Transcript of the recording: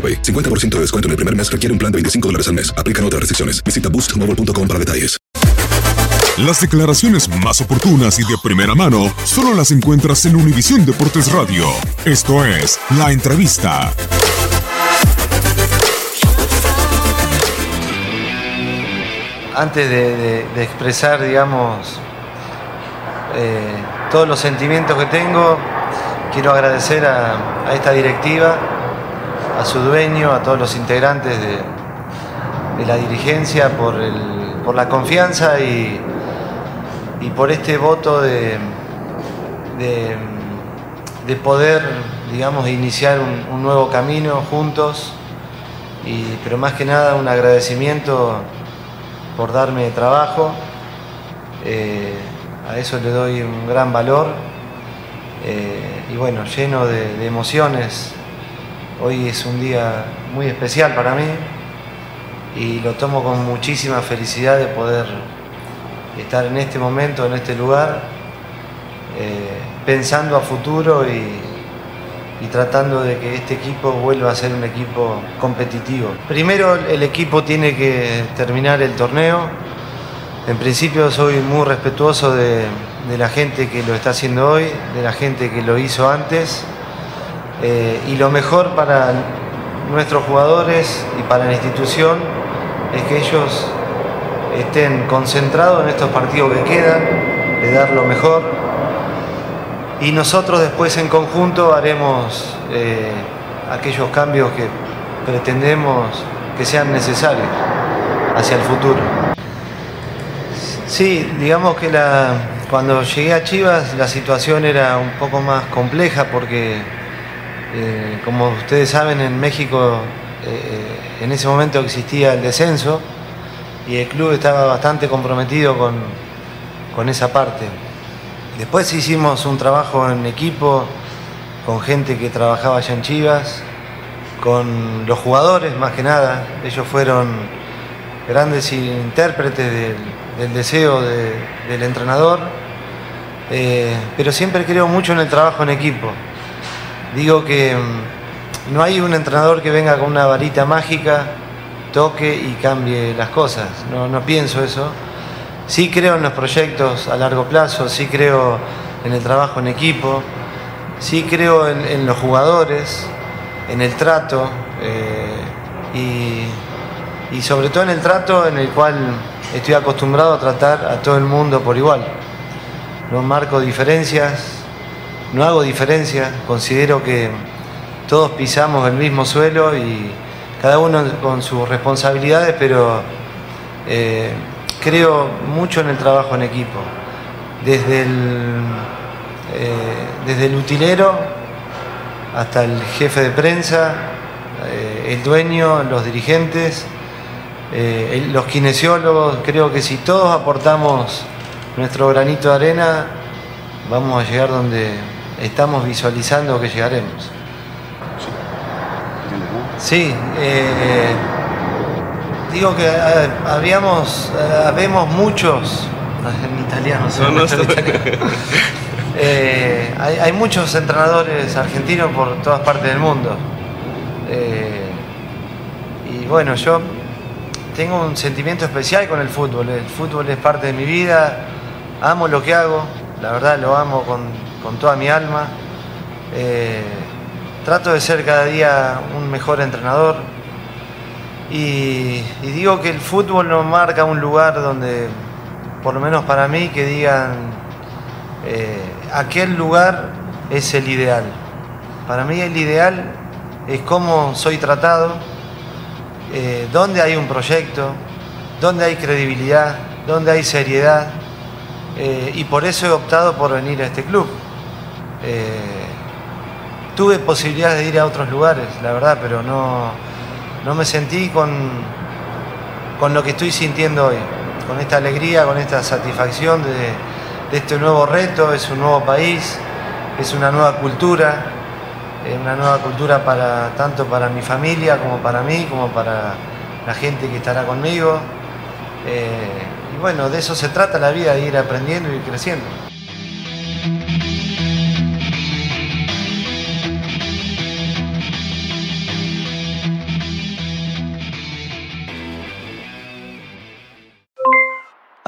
AroPay. 50% de descuento en el primer mes requiere un plan de 25 dólares al mes. Aplican otras restricciones. Visita boostmobile.com para detalles. Las declaraciones más oportunas y de primera mano solo las encuentras en Univisión Deportes Radio. Esto es La Entrevista. Antes de, de- de expresar, digamos, eh, todos los sentimientos que tengo, quiero agradecer a, a esta directiva, a su dueño, a todos los integrantes de, la dirigencia por, la confianza y, por este voto de, de, de poder, digamos, iniciar un, nuevo camino juntos, y, pero más que nada un agradecimiento por darme trabajo. Eh, a eso le doy un gran valor. Eh, y bueno, lleno de emociones. Hoy es un día muy especial para mí y lo tomo con muchísima felicidad de poder estar en este momento, en este lugar, eh, pensando a futuro y, tratando de que este equipo vuelva a ser un equipo competitivo. Primero el equipo tiene que terminar el torneo. En principio soy muy respetuoso de la gente que lo está haciendo hoy, de la gente que lo hizo antes. Eh, y lo mejor para nuestros jugadores y para la institución es que ellos estén concentrados en estos partidos que quedan, de dar lo mejor, y nosotros después en conjunto haremos eh, aquellos cambios que pretendemos que sean necesarios hacia el futuro. Sí, digamos que la, cuando llegué a Chivas la situación era un poco más compleja porque, eh, como ustedes saben, en México eh, en ese momento existía el descenso y el club estaba bastante comprometido con, con esa parte. Después hicimos un trabajo en equipo con gente que trabajaba allá en Chivas, con los jugadores más que nada. Ellos fueron grandes intérpretes del, deseo de- del entrenador, Eh, pero siempre creo mucho en el trabajo en equipo. Digo que mm, no hay un entrenador que venga con una varita mágica, toque y cambie las cosas. No, no pienso eso. Sí creo en los proyectos a largo plazo, sí creo en el trabajo en equipo, sí creo en, los jugadores, en el trato eh, y, y sobre todo en el trato en el cual estoy acostumbrado a tratar a todo el mundo por igual. No marco diferencias, no hago diferencias, considero que todos pisamos el mismo suelo y cada uno con sus responsabilidades, pero Eh, creo mucho en el trabajo en equipo, desde el, eh, desde el utilero hasta el jefe de prensa, eh, el dueño, los dirigentes, los kinesiólogos. Creo que si todos aportamos nuestro granito de arena, vamos a llegar donde estamos visualizando que llegaremos. Sí, eh, digo que eh, habíamos, eh, habemos muchos, en italiano, hay, muchos entrenadores argentinos por todas partes del mundo. y bueno, yo tengo un sentimiento especial con el fútbol. El fútbol es parte de mi vida, amo lo que hago, la verdad lo amo con, toda mi alma. Trato de ser cada día un mejor entrenador y, digo que el fútbol nos marca un lugar donde, por lo menos para mí, que digan, eh, aquel lugar es el ideal. Para mí el ideal es cómo soy tratado, eh, dónde hay un proyecto, dónde hay credibilidad, dónde hay seriedad. Eh, y por eso he optado por venir a este club tuve posibilidades de ir a otros lugares, la verdad, pero no, no me sentí con, con lo que estoy sintiendo hoy, con esta alegría, con esta satisfacción de, este nuevo reto, es un nuevo país, es una nueva cultura, es una nueva cultura para, tanto para mi familia como para mí, como para la gente que estará conmigo. Eh, y bueno, de eso se trata la vida, de ir aprendiendo y creciendo.